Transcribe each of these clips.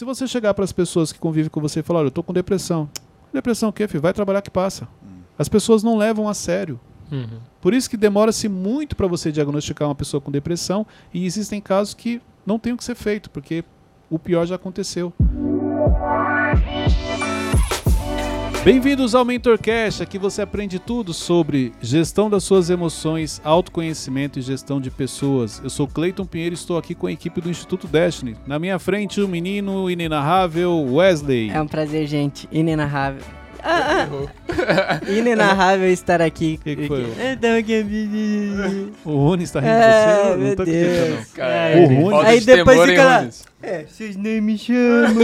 Se você chegar para as pessoas que convivem com você e falar, olha, eu tô com depressão. Depressão o quê, filho? Vai trabalhar que passa. As pessoas não levam a sério. Uhum. Por isso que demora-se muito para você diagnosticar uma pessoa com depressão e existem casos que não tem o que ser feito, porque o pior já aconteceu. Bem-vindos ao MentorCast, aqui você aprende tudo sobre gestão das suas emoções, autoconhecimento e gestão de pessoas. Eu sou Cleiton Pinheiro e estou aqui com a equipe do Instituto Destiny. Na minha frente, o menino inenarrável Wesley. É um prazer, gente. Inenarrável. Ah, ah. Inenarrável estar aqui. Que que foi? Tava aqui. O Rony está rindo de Ah, você? Eu não tô acreditando, não. Cara, O Rony- falta Aí de depois fica lá. É, vocês nem me chamam.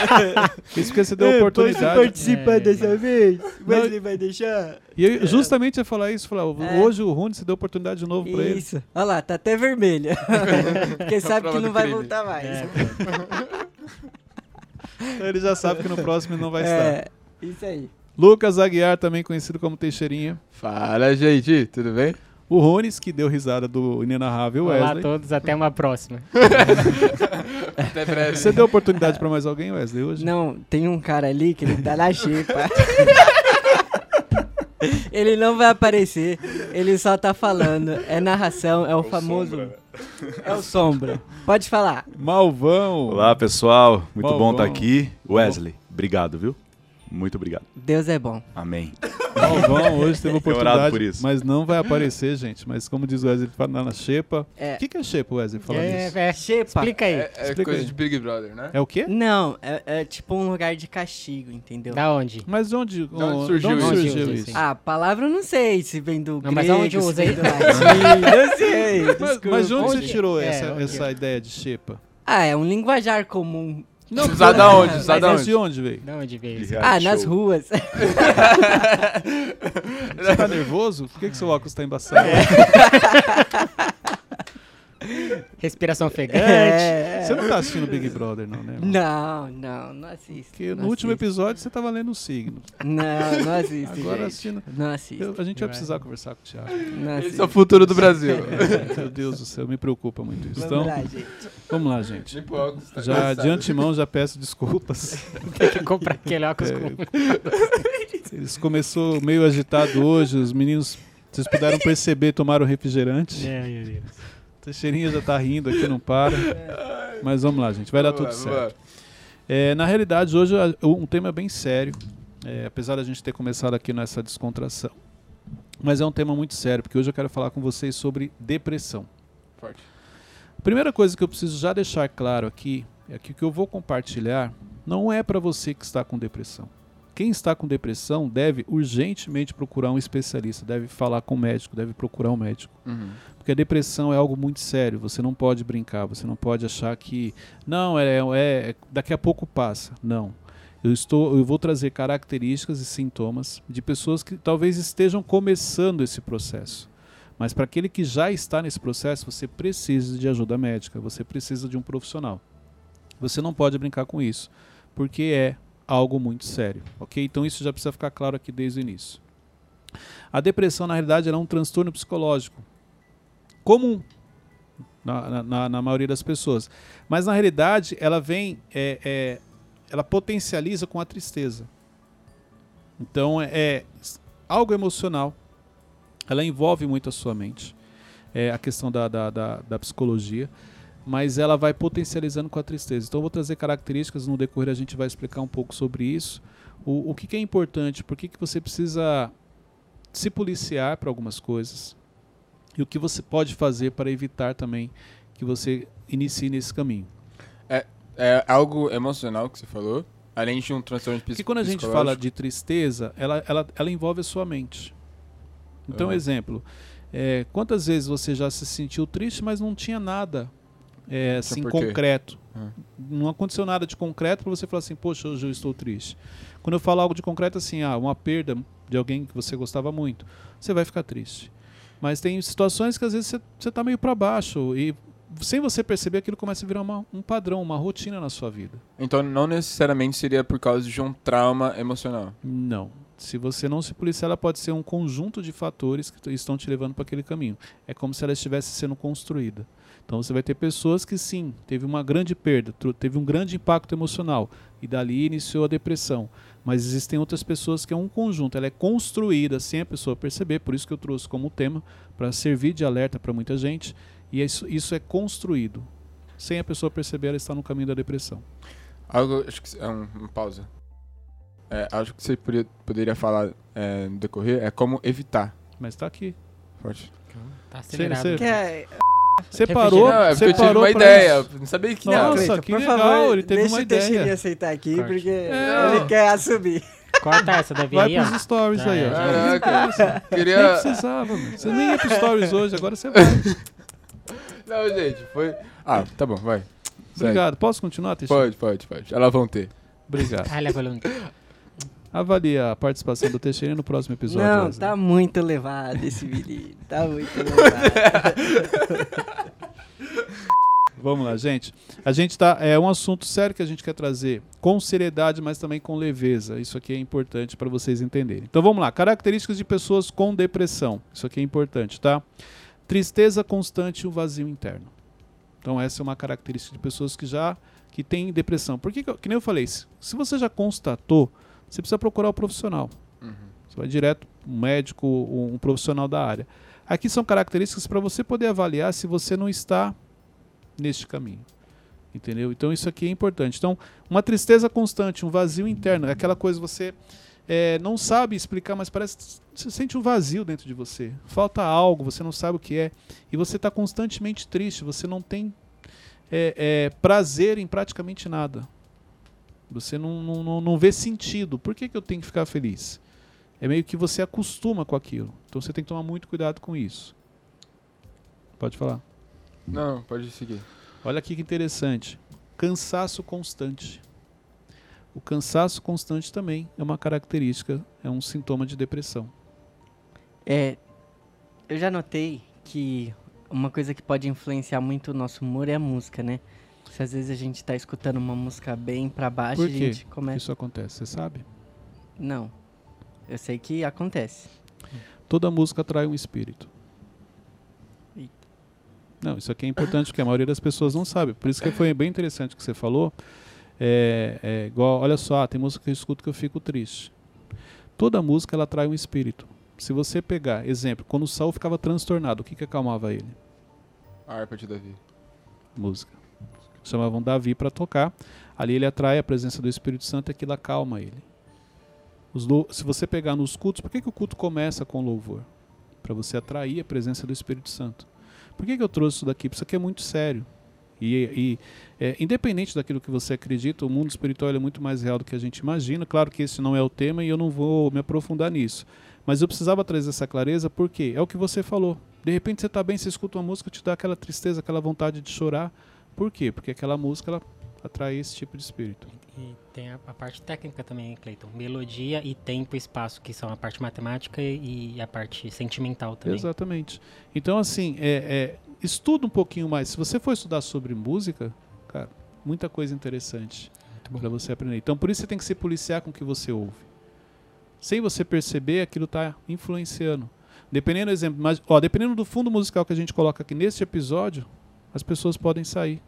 Isso porque você deu Eu oportunidade. Posso participar É, dessa vez? Não. Wesley vai deixar? E eu justamente ia falar isso, falar, É. hoje o Rony se deu oportunidade de novo pra ele. Isso. Olha lá, tá até vermelho. Porque sabe que não vai crime. voltar mais. É, Então ele já sabe que no próximo ele não vai estar. É, isso aí. Lucas Aguiar, também conhecido como Teixeirinha. Fala, gente, tudo bem? O Rones, que deu risada do inenarrável Olá a Wesley. todos, até uma próxima. Até breve. Você deu oportunidade pra mais alguém, Wesley, hoje? Não, tem um cara ali que ele tá na xepa. ele não vai aparecer, ele só tá falando. É narração, é o, famoso. É o sombra. Pode falar. Malvão. Olá, pessoal. Muito Bom, bom bom. estar aqui. Wesley, obrigado, viu? Muito obrigado. Deus é bom. Amém. Malvão hoje teve oportunidade, por isso. mas não vai aparecer, gente. Mas como diz o Wesley, ele fala na xepa. O É. que, que é xepa, Wesley? Fala É, disso. é, Xepa. explica aí. É, é Explica coisa aí. de Big Brother, né? É o quê? Não, é, é tipo um lugar de castigo, entendeu? Da onde? Mas de onde, onde o- surgiu de onde isso? surgiu Onde isso? surgiu Ah, a palavra eu não sei se vem do Não, mas grego, aonde se usa aí? do latim, não sei. Mas, mas de onde, você Onde? tirou É, essa, onde? essa ideia de xepa? Ah, é um linguajar comum. Não, Usar da onde? Usar da de onde? onde veio? Da onde veio De Ah, nas show. ruas. Você tá nervoso? Por que, que seu óculos tá embaçado? Respiração ofegante. É. Você não tá assistindo Big Brother, não, né? irmão? Não, não, não assisto. Porque não no último assisto. episódio você tava lendo o signo. Não, não assisto. Agora gente. assistindo. Não assisto. Eu- a gente vai precisar conversar com o Thiago. Não Esse assisto. é o futuro do Brasil. É, meu Deus do céu, me preocupa muito isso. Vamos Então, lá, gente. vamos lá, gente. Óculos, tá Já de antemão já peço desculpas. Tem que comprar aquele óculos É, com... Eles começou meio agitado hoje, os meninos, vocês puderam perceber, tomaram refrigerante. É, meu Deus. Teixeirinha já tá rindo aqui, não para. Mas vamos lá, gente, vai dar tudo certo. É, na realidade, hoje um tema bem sério, é, apesar da gente ter começado aqui nessa descontração. Mas é um tema muito sério, porque hoje eu quero falar com vocês sobre depressão. Forte. A primeira coisa que eu preciso já deixar claro aqui é que o que eu vou compartilhar não é para você que está com depressão. Quem está com depressão deve urgentemente procurar um especialista, deve falar com o médico, deve procurar um médico. Uhum. Porque a depressão é algo muito sério, você não pode brincar, você não pode achar que não, é, é daqui a pouco passa. Não. Eu estou eu vou trazer características e sintomas de pessoas que talvez estejam começando esse processo. Mas para aquele que já está nesse processo, você precisa de ajuda médica, você precisa de um profissional. Você não pode brincar com isso, porque é algo muito sério, ok? Então isso já precisa ficar claro aqui desde o início. A depressão, na realidade, é um transtorno psicológico comum na, na- na, na maioria das pessoas. Mas na realidade, ela vem, é, é, ela potencializa com a tristeza. Então é, é algo emocional. Ela envolve muito a sua mente. É a questão da, da, da, da psicologia. Mas ela vai potencializando com a tristeza. Então eu vou trazer características, no decorrer a gente vai explicar um pouco sobre isso. O, o que, que é importante, por que, que você precisa se policiar para algumas coisas e o que você pode fazer para evitar também que você inicie nesse caminho. É algo emocional que você falou, além de um transtorno Porque psicológico. quando a gente fala de tristeza, ela, ela, ela envolve a sua mente. Então, Aham. exemplo, é, quantas vezes você já se sentiu triste, mas não tinha nada é, assim concreto? Aham. Não aconteceu nada de concreto para você falar assim, poxa, hoje eu estou triste. Quando eu falo algo de concreto, assim, ah, uma perda de alguém que você gostava muito, você vai ficar triste. Mas tem situações que às vezes você- está meio para baixo e sem você perceber aquilo começa a virar uma- um padrão, uma rotina na sua vida. Então não necessariamente seria por causa de um trauma emocional. Não. Se você não se policiar, ela pode ser um conjunto de fatores que estão te levando para aquele caminho. É como se ela estivesse sendo construída. Então você vai ter pessoas que sim, teve uma grande perda, teve um grande impacto emocional e dali iniciou a depressão. Mas existem outras pessoas que é um conjunto, ela é construída sem a pessoa perceber, por isso que eu trouxe como tema para servir de alerta para muita gente, e isso, isso é construído. Sem a pessoa perceber, ela está no caminho da depressão. Algo, acho que é um, uma pausa. É, acho que você poderia, poderia falar é, no decorrer é como evitar. Mas está aqui. Forte. Tá acelerado. Você- Que é- Você parou, Não, é eu tive parou uma ideia. isso. Não sabia que Nossa, não. Cleiton, que por legal, favor, ele teve deixa uma o Teixeirinha ideia. aceitar aqui, Corte. porque É. ele quer assumir. Corta essa, Davi, Vai aí, ó. pros stories Já aí, ó. Caraca, Nem queria. precisava, mano. Você nem ia pro stories hoje, agora você vai. Não, gente, foi. Ah, tá bom, vai. Segue. Obrigado. Posso continuar, Teixeira? Pode, pode, pode. Elas vão ter. Obrigado. Coluna. Avalia a participação do Teixeira no próximo episódio. Não, Wesley. tá muito elevado esse menino. Tá muito elevado. Vamos lá, gente. A gente tá. É um assunto sério que a gente quer trazer com seriedade, mas também com leveza. Isso aqui é importante para vocês entenderem. Então vamos lá. Características de pessoas com depressão. Isso aqui é importante, tá? Tristeza constante e um vazio interno. Então essa é uma característica de pessoas que já que têm depressão. Porque que nem eu falei, se se você já constatou, você precisa procurar o profissional. Uhum. Você vai direto um médico, um, um profissional da área. Aqui são características para você poder avaliar se você não está neste caminho. Entendeu? Então isso aqui é importante. Então, uma tristeza constante, um vazio interno, é aquela coisa que você é, não sabe explicar, mas parece que você sente um vazio dentro de você. Falta algo, você não sabe o que é. E você está constantemente triste, você não tem é, é, prazer em praticamente nada. Você não, não, não, não vê sentido. Por que, que eu tenho que ficar feliz? É meio que você acostuma com aquilo. Então você tem que tomar muito cuidado com isso. Pode falar. Não, pode seguir. Olha aqui que interessante. Cansaço constante. O cansaço constante também é uma característica, é um sintoma de depressão. É, eu já notei que uma coisa que pode influenciar muito o nosso humor é a música, né? Se às vezes a gente tá escutando uma música bem pra baixo, Por a gente começa. isso acontece? Você sabe? Não. Eu sei que acontece. Toda música atrai um espírito. Eita. Não, isso aqui é importante porque a maioria das pessoas não sabe. Por isso que foi bem interessante o que você falou. É, é igual, olha só, tem música que eu escuto que eu fico triste. Toda música ela atrai um espírito. Se você pegar, exemplo, quando o Saul ficava transtornado, o que, que acalmava ele? A harpa de Davi. música. Chamavam Davi para tocar. Ali ele atrai a presença do Espírito Santo e aquilo acalma ele. Se você pegar nos cultos, por que, que o culto começa com louvor? Para você atrair a presença do Espírito Santo. Por que, que eu trouxe isso daqui? Porque Isso aqui é muito sério. E, e, é, independente daquilo que você acredita, o mundo espiritual é muito mais real do que a gente imagina. Claro que esse não é o tema e eu não vou me aprofundar nisso. Mas eu precisava trazer essa clareza porque é o que você falou. De repente você está bem, você escuta uma música, te dá aquela tristeza, aquela vontade de chorar. Por quê? Porque aquela música ela atrai esse tipo de espírito. E tem a, a parte técnica também, Cleiton. Melodia e tempo e espaço, que são a parte matemática e a parte sentimental também. Exatamente. Então, assim, é, é, estuda um pouquinho mais. Se você for estudar sobre música, cara, muita coisa interessante para você aprender. Então, por isso você tem que se policiar com o que você ouve. Sem você perceber, aquilo está influenciando. Dependendo do exemplo, mas, ó, dependendo do fundo musical que a gente coloca aqui neste episódio, as pessoas podem sair.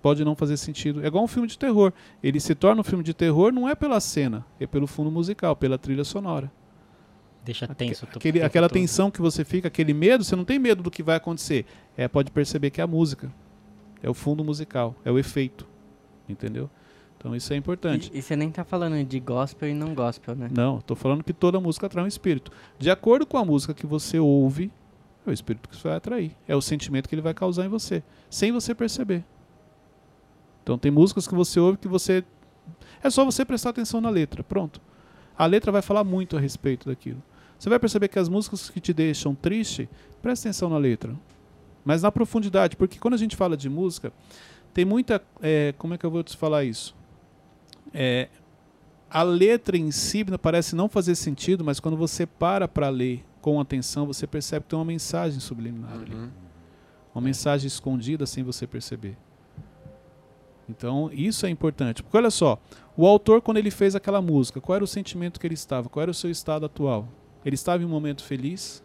Pode não fazer sentido. É igual um filme de terror. Ele se torna um filme de terror não é pela cena, é pelo fundo musical, pela trilha sonora. Deixa tenso. Aquele, aquela todo. tensão que você fica, aquele medo, você não tem medo do que vai acontecer. É, pode perceber que é a música. É o fundo musical, é o efeito. Entendeu? Então isso é importante. E, e você nem tá falando de gospel e não gospel, né? Não, estou falando que toda música atrai um espírito. De acordo com a música que você ouve, é o espírito que você vai atrair. É o sentimento que ele vai causar em você, sem você perceber. Então tem músicas que você ouve que você. É só você prestar atenção na letra. Pronto. A letra vai falar muito a respeito daquilo. Você vai perceber que as músicas que te deixam triste, presta atenção na letra. Mas na profundidade, porque quando a gente fala de música, tem muita. é, como é que eu vou te falar isso? É, a letra em si parece não fazer sentido, mas quando você para para ler com atenção, você percebe que tem uma mensagem subliminar ali. Uhum. Uma mensagem escondida sem você perceber. Então, isso é importante. Porque olha só, o autor, quando ele fez aquela música, qual era o sentimento que ele estava? Qual era o seu estado atual? Ele estava em um momento feliz?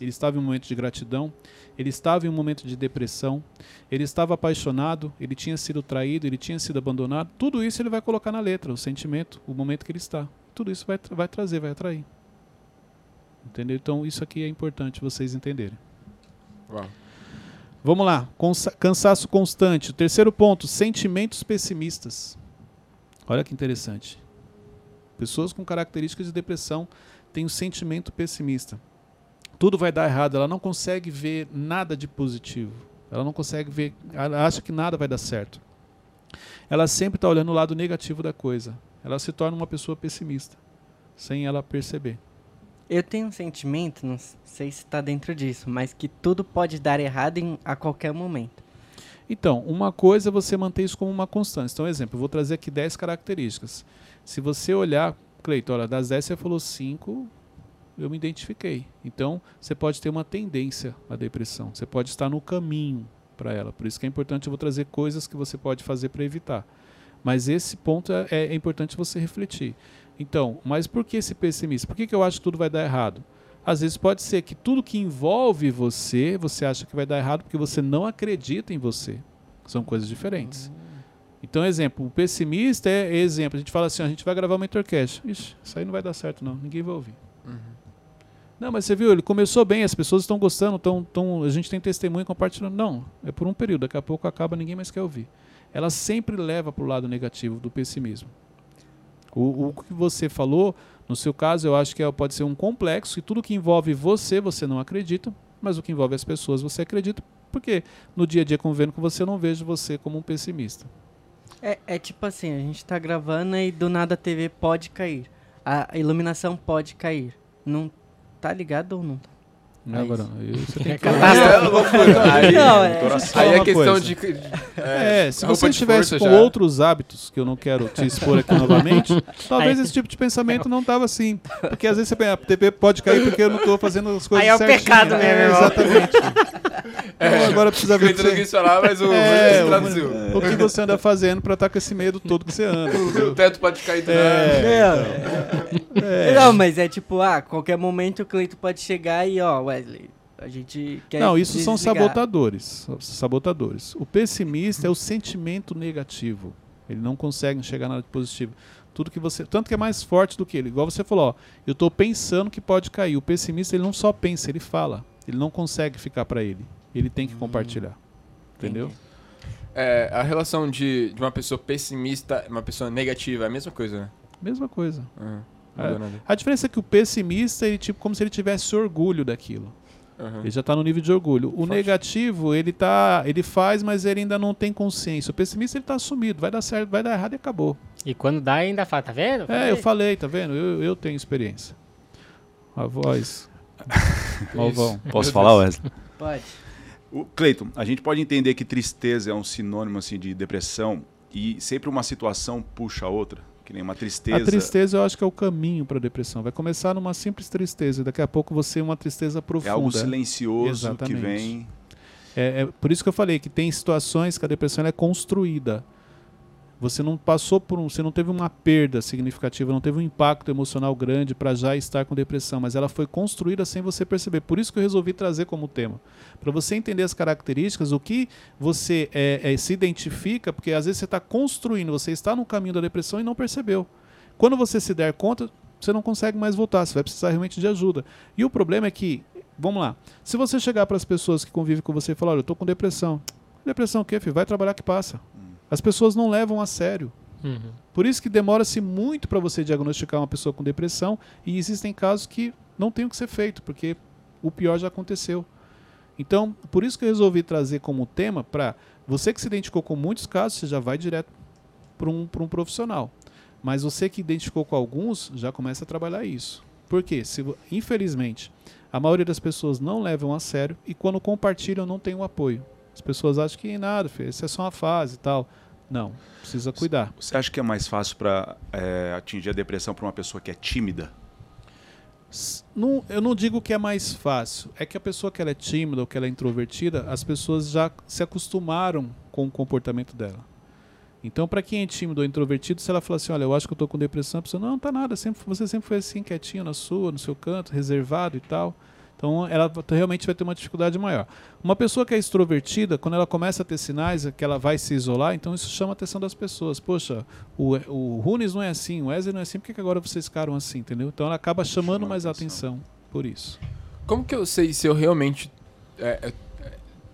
ele estava em um momento de gratidão, ele estava em um momento de depressão, ele estava apaixonado, ele tinha sido traído, ele tinha sido abandonado. Tudo isso ele vai colocar na letra, o sentimento, o momento que ele está. Tudo isso vai, vai trazer, vai atrair. Entendeu? Então isso aqui é importante vocês entenderem. Uau. Vamos lá, Consa cansaço constante. O terceiro ponto, sentimentos pessimistas. Olha que interessante. Pessoas com características de depressão têm um sentimento pessimista. Tudo vai dar errado, ela não consegue ver nada de positivo. Ela não consegue ver, ela acha que nada vai dar certo. Ela sempre está olhando o lado negativo da coisa. Ela se torna uma pessoa pessimista, sem ela perceber. Eu tenho um sentimento, não sei se está dentro disso, mas que tudo pode dar errado em, a qualquer momento. Então, uma coisa é você manter isso como uma constância. Então, exemplo, eu vou trazer aqui 10 características. Se você olhar, Cleiton, olha, das 10 você falou 5, eu me identifiquei. Então, você pode ter uma tendência à depressão. Você pode estar no caminho para ela. Por isso que é importante eu vou trazer coisas que você pode fazer para evitar. Mas esse ponto é, é, importante você refletir. Então, mas por que esse pessimismo? Por que, que eu acho que tudo vai dar errado? Às vezes pode ser que tudo que envolve você, você acha que vai dar errado porque você não acredita em você. São coisas diferentes. Então, exemplo, o pessimista é exemplo. A gente fala assim, a gente vai gravar uma intercast. Ixi, isso aí não vai dar certo não, ninguém vai ouvir. Uhum. Não, mas você viu, ele começou bem, as pessoas estão gostando, tão, tão, a gente tem testemunho compartilhando. Não, é por um período, daqui a pouco acaba, ninguém mais quer ouvir. Ela sempre leva para o lado negativo do pessimismo. O, o que você falou, no seu caso, eu acho que é, pode ser um complexo, e tudo que envolve você, você não acredita, mas o que envolve as pessoas, você acredita, porque no dia a dia convivendo com você, eu não vejo você como um pessimista. É, é tipo assim, a gente está gravando e do nada a TV pode cair. A iluminação pode cair. Não tá ligado ou não tá? Não, agora não. Eu, você tem que... Aí, Não, é- aí é questão de. É, se roupa você estivesse com já. outros hábitos, que eu não quero te expor aqui novamente, talvez Aí- esse tipo de pensamento não tava assim. Porque às vezes você pensa, a TV pode cair porque eu não tô fazendo as coisas Aí é o certinho. pecado mesmo, É. Exatamente. Então, agora precisa ver o você, quis falar, mas o É, é, o- o que você anda fazendo pra estar com esse medo todo que você anda. O entendeu? teto pode cair do. É, é. Não, mas é tipo, ah, qualquer momento o Cleito pode chegar e, ó, Wesley, a gente quer Não, isso são desligar. sabotadores. Sabotadores. O pessimista é o sentimento negativo. Ele não consegue enxergar nada de positivo. Tudo que você, tanto que é mais forte do que ele. Igual você falou, ó, eu estou pensando que pode cair. O pessimista ele não só pensa, ele fala. Ele não consegue ficar para ele. Ele tem que compartilhar. Entendeu? É, a relação de, de uma pessoa pessimista e uma pessoa negativa é a mesma coisa, né? Mesma coisa. Uhum. É. A diferença é que o pessimista, ele tipo como se ele tivesse orgulho daquilo. Uhum. Ele já está no nível de orgulho. O Forte. negativo, ele tá, ele faz, mas ele ainda não tem consciência. O pessimista, ele está assumido, vai dar certo, vai dar errado e acabou. E quando dá, ainda fala, tá vendo? É, eu falei, tá vendo? Eu, eu tenho experiência. A voz. Malvão. Posso falar. Wesley? Pode. O Cleiton, a gente pode entender que tristeza é um sinônimo assim de depressão e sempre uma situação puxa a outra, que nem uma tristeza. A tristeza eu acho que é o caminho para a depressão. Vai começar numa simples tristeza e daqui a pouco você é uma tristeza é profunda. algo silencioso que Exatamente. vem. É, é por isso que eu falei que tem situações que a depressão é construída. Você não passou por um, você não teve uma perda significativa, não teve um impacto emocional grande para já estar com depressão, mas ela foi construída sem você perceber. Por isso que eu resolvi trazer como tema, para você entender as características, o que você é, é, se identifica, porque às vezes você está construindo, você está no caminho da depressão e não percebeu. Quando você se der conta, você não consegue mais voltar, você vai precisar realmente de ajuda. E o problema é que, vamos lá, se você chegar para as pessoas que convivem com você e falar, olha, eu estou com depressão. Depressão o quê, filho? Vai trabalhar que passa. As pessoas não levam a sério. Uhum. Por isso que demora-se muito para você diagnosticar uma pessoa com depressão e existem casos que não tem o que ser feito, porque o pior já aconteceu. Então, por isso que eu resolvi trazer como tema para você que se identificou com muitos casos, você já vai direto para um, pra um profissional. Mas você que identificou com alguns, já começa a trabalhar isso. Por quê? Se, infelizmente, a maioria das pessoas não levam a sério e quando compartilham não tem o apoio. As pessoas acham que nada, filho, isso é só uma fase e tal. Não, precisa cuidar. Você acha que é mais fácil para atingir a depressão para uma pessoa que é tímida? Não, eu não digo que é mais fácil. É que a pessoa que ela é tímida ou que ela é introvertida, as pessoas já se acostumaram com o comportamento dela. Então, para quem é tímido ou introvertido, se ela falar assim, olha, eu acho que eu tô com depressão, a pessoa, não, não tá nada, sempre, você sempre foi assim, quietinho na sua, no seu canto, reservado e tal. Então ela realmente vai ter uma dificuldade maior. Uma pessoa que é extrovertida, quando ela começa a ter sinais que ela vai se isolar, então isso chama a atenção das pessoas. Poxa, o, o Runes não é assim, o Wesley não é assim, por que, que agora vocês ficaram assim, entendeu? Então ela acaba chamando Chama mais a atenção. atenção por isso. Como que eu sei se eu realmente é, é,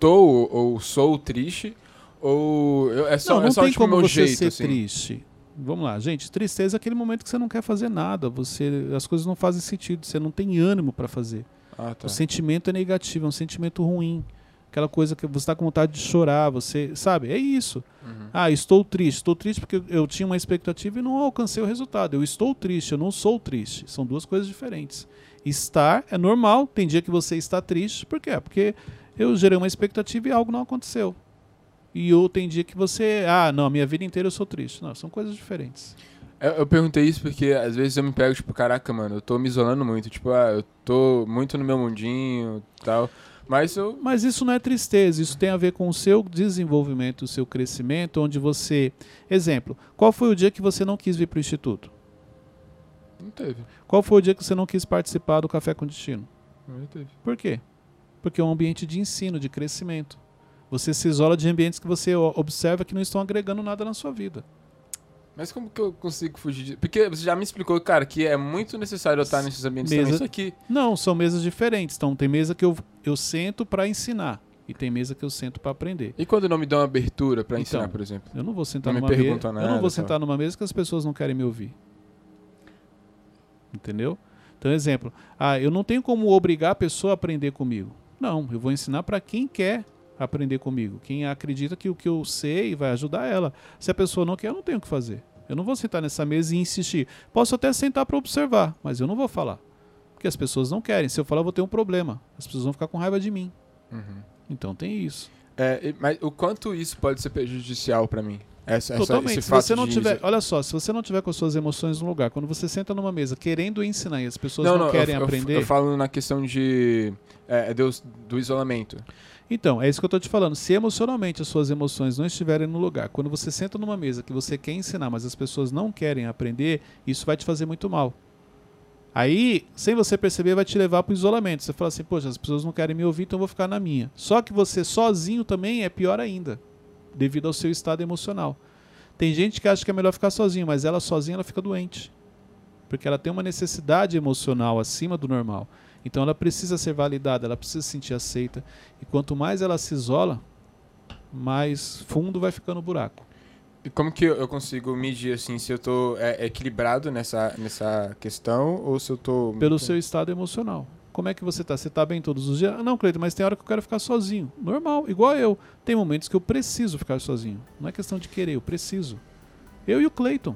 tô ou, ou sou triste? Ou eu- é só, não, não é só tem tipo, como meu você jeito, ser assim? triste. Vamos lá, gente. Tristeza é aquele momento que você não quer fazer nada. Você, as coisas não fazem sentido. Você não tem ânimo para fazer. Ah, tá. O sentimento é negativo, é um sentimento ruim. Aquela coisa que você está com vontade de chorar, você sabe? É isso. Uhum. Ah, estou triste. Estou triste porque eu tinha uma expectativa e não alcancei o resultado. Eu estou triste, eu não sou triste. São duas coisas diferentes. Estar é normal. Tem dia que você está triste. Por quê? Porque eu gerei uma expectativa e algo não aconteceu. E ou tem dia que você, ah, não, a minha vida inteira eu sou triste. Não, são coisas diferentes. Eu, eu perguntei isso porque às vezes eu me pego, tipo, caraca, mano, eu tô me isolando muito. Tipo, ah, eu tô muito no meu mundinho tal. Mas eu. Mas isso não é tristeza, isso tem a ver com o seu desenvolvimento, o seu crescimento, onde você. Exemplo, qual foi o dia que você não quis vir para o instituto? Não teve. Qual foi o dia que você não quis participar do Café com Destino? Não teve. Por quê? Porque é um ambiente de ensino, de crescimento. Você se isola de ambientes que você observa que não estão agregando nada na sua vida. Mas como que eu consigo fugir disso? Porque você já me explicou, cara, que é muito necessário eu estar nesses ambientes Mesa-. Isso aqui. Não, são mesas diferentes. Então, tem mesa que eu, eu sento para ensinar e tem mesa que eu sento para aprender. E quando não me dão abertura pra Então, ensinar, por exemplo? Eu não vou sentar Não numa mesa. Eu não vou só. sentar numa mesa que as pessoas não querem me ouvir. Entendeu? Então, exemplo, ah, eu não tenho como obrigar a pessoa a aprender comigo. Não, eu vou ensinar para quem quer aprender comigo, quem acredita que o que eu sei vai ajudar ela. Se a pessoa não quer, eu não tenho o que fazer. Eu não vou sentar nessa mesa e insistir. Posso até sentar para observar, mas eu não vou falar. Porque as pessoas não querem. Se eu falar, eu vou ter um problema. As pessoas vão ficar com raiva de mim. Uhum. Então tem isso. É, mas o quanto isso pode ser prejudicial pra mim? Essa, essa- Totalmente. esse Se você não de- tiver, olha só, se você não tiver com as suas emoções no lugar, quando você senta numa mesa querendo ensinar e as pessoas não, eu- querem eu, aprender, Eu, falo na questão de. É, Deus, do isolamento. Então é isso que eu tô te falando. Se emocionalmente as suas emoções não estiverem no lugar, quando você senta numa mesa que você quer ensinar, mas as pessoas não querem aprender, isso vai te fazer muito mal. Aí, sem você perceber, vai te levar para o isolamento. Você fala assim, poxa, as pessoas não querem me ouvir, então eu vou ficar na minha. Só que você sozinho também é pior ainda, devido ao seu estado emocional. Tem gente que acha que é melhor ficar sozinho, mas ela sozinha ela fica doente. Porque ela tem uma necessidade emocional acima do normal. Então ela precisa ser validada, ela precisa se sentir aceita. E quanto mais ela se isola, mais fundo vai ficando o buraco. E como que eu consigo medir, assim, se eu tô é, equilibrado nessa, nessa questão ou se eu tô. Pelo seu estado emocional. Como é que você tá? Você tá bem todos os dias? Ah, Não, Cleiton, mas tem hora que eu quero ficar sozinho. Normal, igual eu. Tem momentos que eu preciso ficar sozinho. Não é questão de querer, eu preciso. Eu e o Cleiton.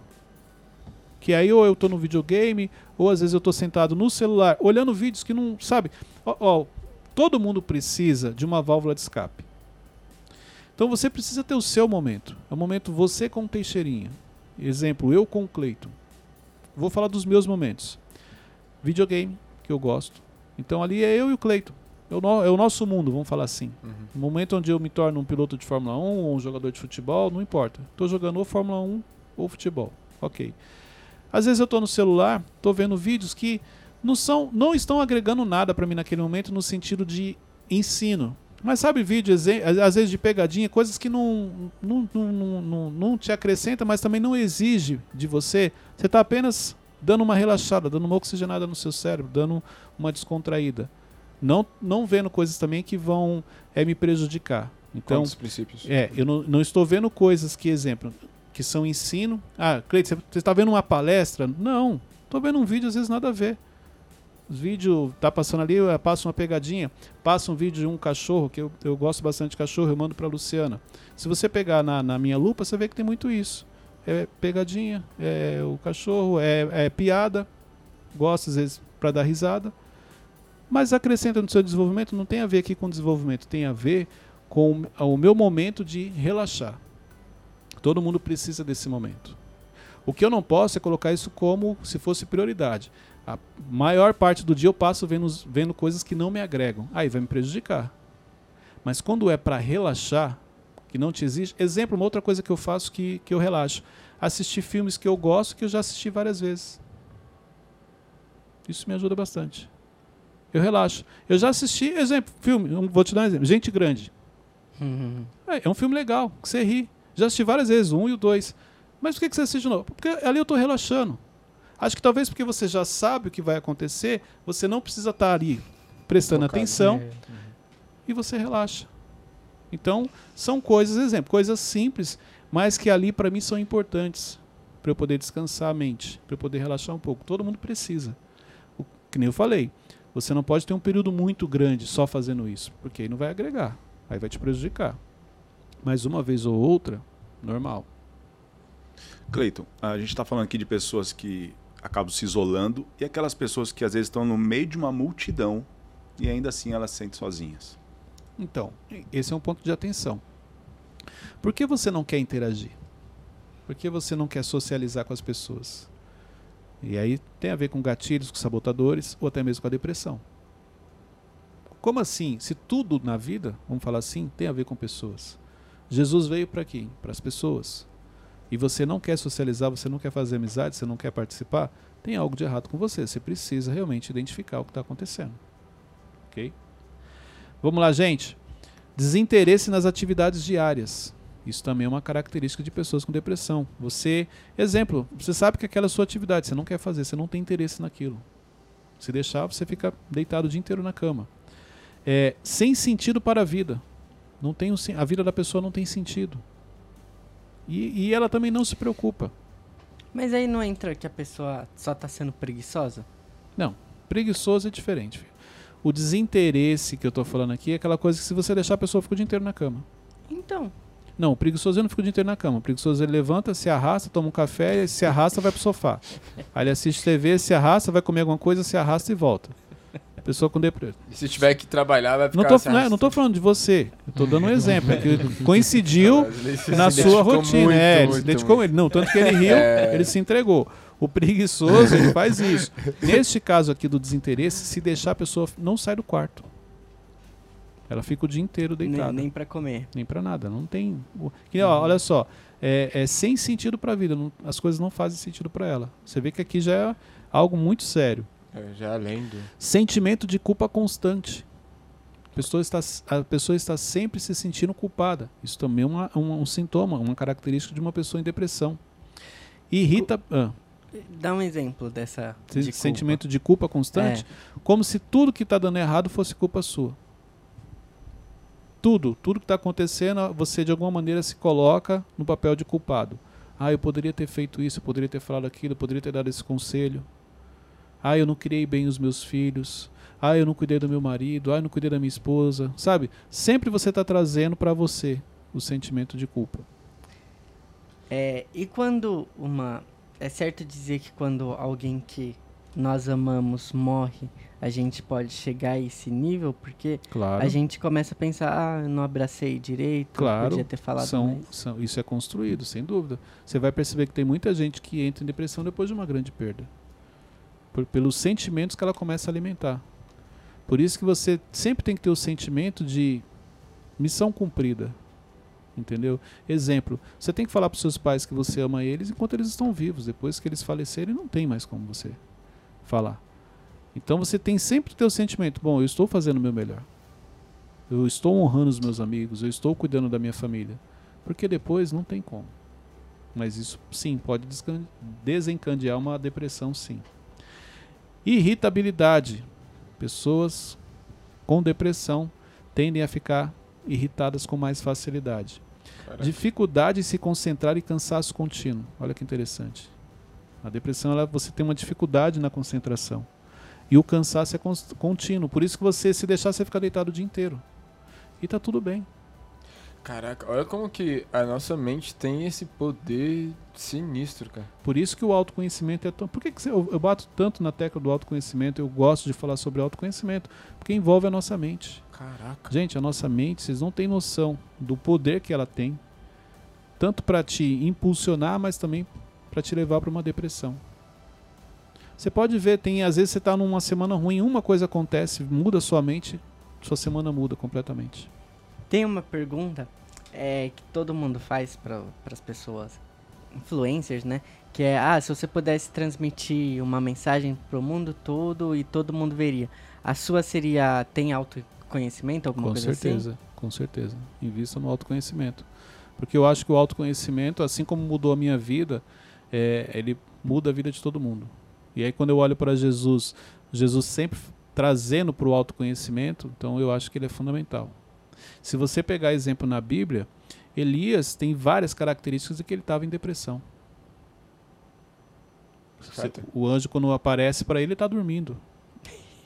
Que aí ou eu tô no videogame, ou às vezes eu tô sentado no celular, olhando vídeos que não. Sabe? Ó, ó, todo mundo precisa de uma válvula de escape. Então você precisa ter o seu momento. É o momento você com o Teixeirinha. Exemplo, eu com o Cleiton. Vou falar dos meus momentos. Videogame, que eu gosto. Então ali é eu e o Cleiton. É o, é o nosso mundo, vamos falar assim. Uhum. No momento onde eu me torno um piloto de Fórmula 1 ou um jogador de futebol, não importa. Estou jogando ou Fórmula 1 ou futebol. Ok. Às vezes eu estou no celular, estou vendo vídeos que não, são, não estão agregando nada para mim naquele momento no sentido de ensino. Mas sabe vídeo, exe- às vezes de pegadinha, coisas que não, não, não, não, não, não te acrescenta, mas também não exige de você. Você está apenas dando uma relaxada, dando uma oxigenada no seu cérebro, dando uma descontraída. Não, não vendo coisas também que vão é, me prejudicar. Então, Quantos princípios? é, eu não, não estou vendo coisas que, exemplo, que são ensino. Ah, Cleiton, você está vendo uma palestra? Não. Estou vendo um vídeo, às vezes nada a ver. Os vídeos, tá passando ali, eu passo uma pegadinha, passa um vídeo de um cachorro, que eu, eu gosto bastante de cachorro, eu mando para Luciana. Se você pegar na, na minha lupa, você vê que tem muito isso. É pegadinha, é o cachorro, é, é piada, gosto às vezes para dar risada. Mas acrescenta no seu desenvolvimento, não tem a ver aqui com desenvolvimento, tem a ver com o meu momento de relaxar. Todo mundo precisa desse momento. O que eu não posso é colocar isso como se fosse prioridade. A maior parte do dia eu passo vendo, vendo coisas que não me agregam. Aí vai me prejudicar. Mas quando é para relaxar, que não te exige. Exemplo, uma outra coisa que eu faço que, que eu relaxo. Assistir filmes que eu gosto, que eu já assisti várias vezes. Isso me ajuda bastante. Eu relaxo. Eu já assisti, exemplo, filme, vou te dar um exemplo. Gente Grande. Uhum. É, é um filme legal, que você ri. Já assisti várias vezes, o um e o dois. Mas por que que você assiste de novo? Porque ali eu estou relaxando. Acho que talvez porque você já sabe o que vai acontecer, você não precisa estar ali prestando Focado. atenção É. e você relaxa. Então, são coisas, exemplo, coisas simples, mas que ali para mim são importantes para eu poder descansar a mente, para eu poder relaxar um pouco. Todo mundo precisa. O, que nem eu falei, você não pode ter um período muito grande só fazendo isso, porque aí não vai agregar, aí vai te prejudicar. Mas uma vez ou outra, normal. Cleiton, a gente está falando aqui de pessoas que acabam se isolando e aquelas pessoas que às vezes estão no meio de uma multidão e ainda assim elas se sentem sozinhas. Então, esse é um ponto de atenção. Por que você não quer interagir? Por que você não quer socializar com as pessoas? E aí tem a ver com gatilhos, com sabotadores ou até mesmo com a depressão. Como assim? Se tudo na vida, vamos falar assim, tem a ver com pessoas. Jesus veio para quem? Para as pessoas. E você não quer socializar, você não quer fazer amizade, você não quer participar, tem algo de errado com você. Você precisa realmente identificar o que está acontecendo. Ok? Vamos lá, gente. Desinteresse nas atividades diárias. Isso também é uma característica de pessoas com depressão. Você, exemplo, você sabe que aquela é a sua atividade, você não quer fazer, você não tem interesse naquilo. Se deixar, você fica deitado o dia inteiro na cama. É, sem sentido para a vida. Não tem um, a vida da pessoa não tem sentido. E, e ela também não se preocupa. Mas aí não entra que a pessoa só tá sendo preguiçosa? Preguiçoso é diferente. Filho. O desinteresse que eu estou falando aqui é aquela coisa que se você deixar a pessoa fica o dia inteiro na cama. Então, Não, o preguiçoso não fica o dia inteiro na cama. O preguiçoso ele levanta, se arrasta, toma um café, se arrasta, vai pro sofá. Aí ele assiste TV, se arrasta, vai comer alguma coisa, se arrasta e volta. Pessoa com depressão. E se tiver que trabalhar, vai ficar Não tô, se não, é, não tô falando de você. Eu tô dando um exemplo. É que coincidiu na sua rotina. muito, é, ele se identificou muito. ele. Não, tanto que ele riu, É. ele se entregou. O preguiçoso, ele faz isso. Neste caso aqui do desinteresse, se deixar a pessoa não sai do quarto. Ela fica o dia inteiro nem, deitada. nem pra comer. Nem pra nada, não tem. Que, ó, olha só, é, é sem sentido pra vida, não- as coisas não fazem sentido pra ela. Você vê que aqui já é algo muito sério. É, já além do... Sentimento de culpa constante. A pessoa está, a pessoa está sempre se sentindo culpada. Isso também é uma- um, um sintoma, uma característica de uma pessoa em depressão. Irrita. ah, Dá um exemplo dessa de culpa. sentimento de culpa constante, como se tudo que está dando errado fosse culpa sua. Tudo, tudo que está acontecendo, você de alguma maneira se coloca no papel de culpado. Ah, eu poderia ter feito isso, eu poderia ter falado aquilo, eu poderia ter dado esse conselho. Ah, eu não criei bem os meus filhos. Ah, eu não cuidei do meu marido. Ah, eu não cuidei da minha esposa. Sabe? Sempre você está trazendo para você o sentimento de culpa. É, e quando uma. É certo dizer que quando alguém que nós amamos morre, a gente pode chegar a esse nível? Porque Claro. a gente começa a pensar, ah, eu não abracei direito, Claro, podia ter falado são, mais. são, isso é construído, sem dúvida. Você vai perceber que tem muita gente que entra em depressão depois de uma grande perda. Por- pelos sentimentos que ela começa a alimentar. Por isso que você sempre tem que ter o sentimento de missão cumprida. Entendeu? Exemplo, você tem que falar para seus pais que você ama eles enquanto eles estão vivos. Depois que eles falecerem, não tem mais como você falar. Então você tem sempre que ter o sentimento: bom, eu estou fazendo o meu melhor. Eu estou honrando os meus amigos, eu estou cuidando da minha família. Porque depois não tem como. Mas isso sim pode desencadear uma depressão, sim. Irritabilidade. Pessoas com depressão tendem a ficar irritadas com mais facilidade. Caraca. Dificuldade em se concentrar e cansaço contínuo. Olha que interessante. A depressão, ela, você tem uma dificuldade na concentração. E o cansaço é contínuo. Por isso que você, se deixar, você fica deitado o dia inteiro. E tá tudo bem. Caraca, olha como que a nossa mente tem esse poder sinistro, cara. Por isso que o autoconhecimento é tão. Por que, que eu, eu bato tanto na tecla do autoconhecimento? Eu gosto de falar sobre autoconhecimento. Porque envolve a nossa mente. Caraca. Gente, a nossa mente, vocês não têm noção do poder que ela tem. Tanto para te impulsionar, mas também para te levar para uma depressão. Você pode ver, tem às vezes você está numa semana ruim, uma coisa acontece, muda sua mente, sua semana muda completamente. Tem uma pergunta é, que todo mundo faz para as pessoas influencers, né? Que é, ah, se você pudesse transmitir uma mensagem pro mundo todo e todo mundo veria. A sua seria, tem autoconhecimento, alguma Com coisa certeza, assim? com certeza. Invista no autoconhecimento. Porque eu acho que o autoconhecimento, assim como mudou a minha vida, é, ele muda a vida de todo mundo. E aí quando eu olho para Jesus, Jesus sempre trazendo para o autoconhecimento, então eu acho que ele é fundamental. Se você pegar exemplo na Bíblia, Elias tem várias características de que ele estava em depressão. Fato. O anjo, quando aparece para ele, ele está dormindo.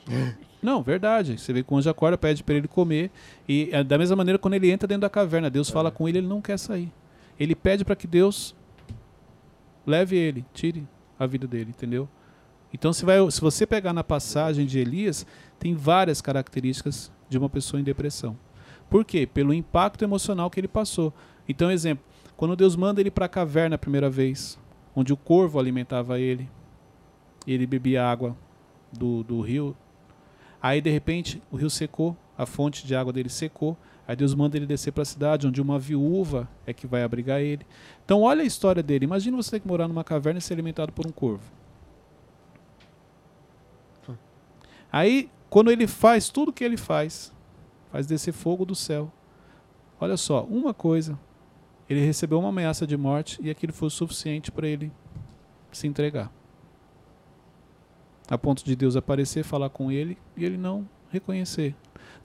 Não, verdade. Você vê que o anjo acorda, pede para ele comer. E é, da mesma maneira, quando ele entra dentro da caverna, Deus fala com ele, ele não quer sair. Ele pede para que Deus leve ele, tire a vida dele, entendeu? Então, se, vai, se você pegar na passagem de Elias, tem várias características de uma pessoa em depressão. Por quê? Pelo impacto emocional que ele passou. Então, exemplo, quando Deus manda ele para a caverna a primeira vez, onde o corvo alimentava ele, ele bebia água do, do rio. Aí, de repente, o rio secou, a fonte de água dele secou. Aí Deus manda ele descer para a cidade, onde uma viúva é que vai abrigar ele. Então, olha a história dele. Imagina você ter que morar numa caverna e ser alimentado por um corvo. Aí, quando ele faz tudo que ele faz, faz descer fogo do céu. Olha só, uma coisa. Ele recebeu uma ameaça de morte e aquilo foi o suficiente para ele se entregar. A ponto de Deus aparecer, falar com ele e ele não reconhecer.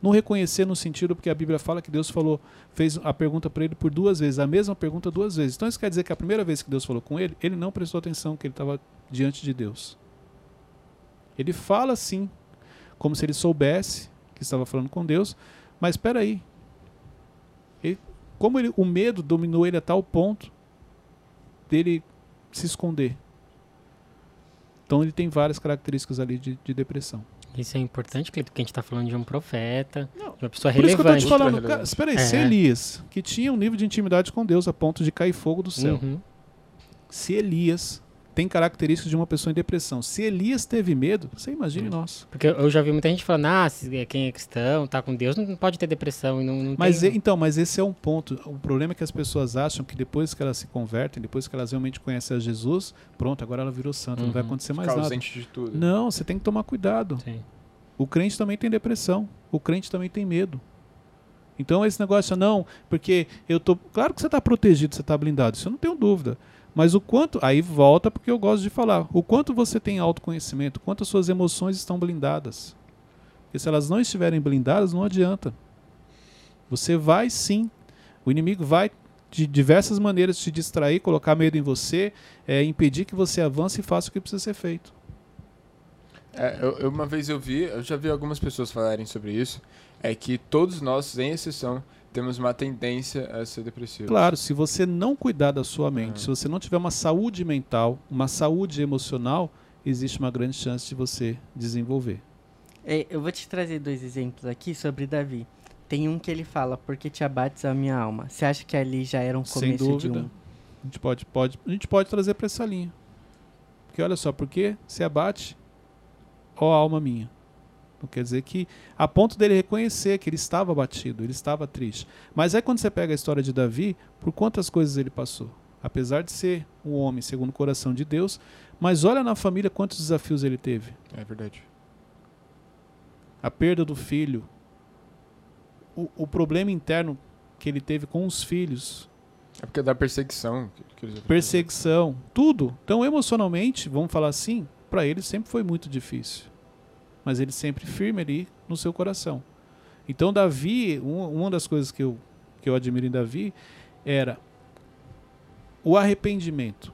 Não reconhecer no sentido porque a Bíblia fala que Deus falou, fez a pergunta para ele por duas vezes, a mesma pergunta duas vezes. Então isso quer dizer que a primeira vez que Deus falou com ele, ele não prestou atenção que ele estava diante de Deus. Ele fala sim, como se ele soubesse que estava falando com Deus, mas espera aí. Ele, como ele, o medo dominou ele a tal ponto dele se esconder. Então ele tem várias características ali de, de depressão. Isso é importante, porque a gente está falando de um profeta, Não, de uma pessoa Por isso que eu tô te relevante. falando, relevante. cara, espera aí, É. se Elias, que tinha um nível de intimidade com Deus a ponto de cair fogo do céu, Uhum. se Elias tem características de uma pessoa em depressão, se Elias teve medo, você imagine nós. Porque eu já vi muita gente falando, ah, se é- quem é cristão, tá com Deus, não pode ter depressão. E não, não Mas tem... e- então, mas esse é um ponto. O problema é que as pessoas acham que depois que elas se convertem, depois que elas realmente conhecem a Jesus, pronto, agora ela virou santa, não vai Uhum. acontecer mais Ficar nada. de tudo. Não, você tem que tomar cuidado. Sim. O crente também tem depressão. O crente também tem medo. Então esse negócio, não, porque eu tô. Claro que você está protegido, você está blindado, isso eu não tenho dúvida. Mas o quanto. Aí volta porque eu gosto de falar. O quanto você tem autoconhecimento, quanto as suas emoções estão blindadas. Porque se elas não estiverem blindadas, não adianta. Você vai sim. O inimigo vai de diversas maneiras te distrair, colocar medo em você, é, impedir que você avance e faça o que precisa ser feito. É, eu, uma vez eu vi, eu já vi algumas pessoas falarem sobre isso, é que todos nós, sem exceção, temos uma tendência a ser depressivos. Claro, se você não cuidar da sua mente, É. se você não tiver uma saúde mental, uma saúde emocional, existe uma grande chance de você desenvolver. É, eu vou te trazer dois exemplos aqui sobre Davi. Tem um que ele fala, porque te abates a minha alma. Você acha que ali já era um Sem começo de dúvida. um... A gente pode, pode, a gente pode trazer para essa linha. Porque olha só, porque se abate, ó alma minha. Não quer dizer que a ponto dele reconhecer que ele estava abatido, ele estava triste. Mas aí quando você pega a história de Davi, por quantas coisas ele passou? Apesar de ser um homem segundo o coração de Deus, mas olha na família quantos desafios ele teve. É verdade. a perda do filho, o, o problema interno que ele teve com os filhos, É porque perseguição. que- que eles- perseguição, tudo. Então, emocionalmente, vamos falar assim, para ele sempre foi muito difícil. Mas ele sempre firme ali no seu coração. Então, Davi, um- uma das coisas que eu, que eu admiro em Davi era o arrependimento.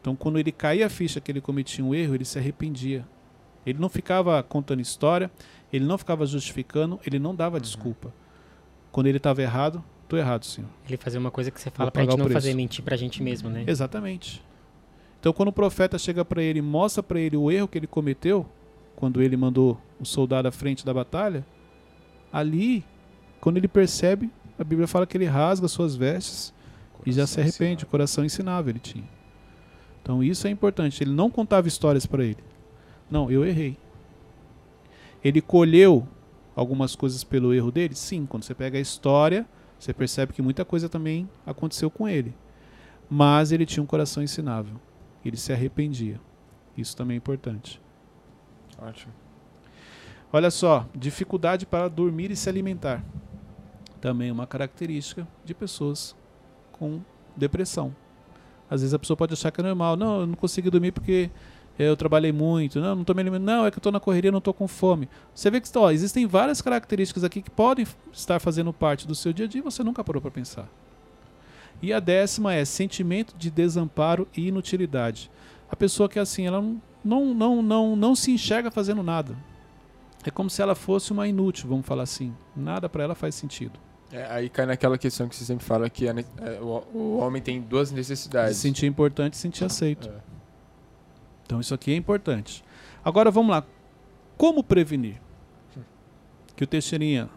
Então, quando ele caía a ficha que ele cometia um erro, ele se arrependia. Ele não ficava contando história, ele não ficava justificando, ele não dava desculpa. Quando ele estava errado, tô errado, senhor. Ele fazer uma coisa que você fala Vou pra gente não preço. fazer mentir pra gente mesmo, né? Exatamente. Então, quando o profeta chega para ele e mostra para ele o erro que ele cometeu, quando ele mandou o soldado à frente da batalha, ali, quando ele percebe, a Bíblia fala que ele rasga suas vestes e já se arrepende. O coração ensinável ele tinha. Então, isso é importante. Ele não contava histórias para ele. Não, eu errei. Ele colheu algumas coisas pelo erro dele? Sim, quando você pega a história, você percebe que muita coisa também aconteceu com ele. mas ele tinha um coração ensinável. Ele se arrependia. Isso também é importante. Ótimo. Olha só, dificuldade para dormir e se alimentar. Também uma característica de pessoas com depressão. Às vezes a pessoa pode achar que é normal. Não, eu não consigo dormir porque eu trabalhei muito. Não, não estou me alimentando. Não, é que eu estou na correria, não estou com fome. Você vê que ó, existem várias características aqui que podem estar fazendo parte do seu dia a dia e você nunca parou para pensar. E a décima é sentimento de desamparo e inutilidade. A pessoa que é assim, ela não, não, não, não, não se enxerga fazendo nada. É como se ela fosse uma inútil, vamos falar assim. Nada para ela faz sentido. É, aí cai naquela questão que você sempre fala que a é, o, o homem tem duas necessidades. sentir importante, se sentir aceito. É. Então isso aqui é importante. Agora vamos lá. Como prevenir? Que o Teixeirinha.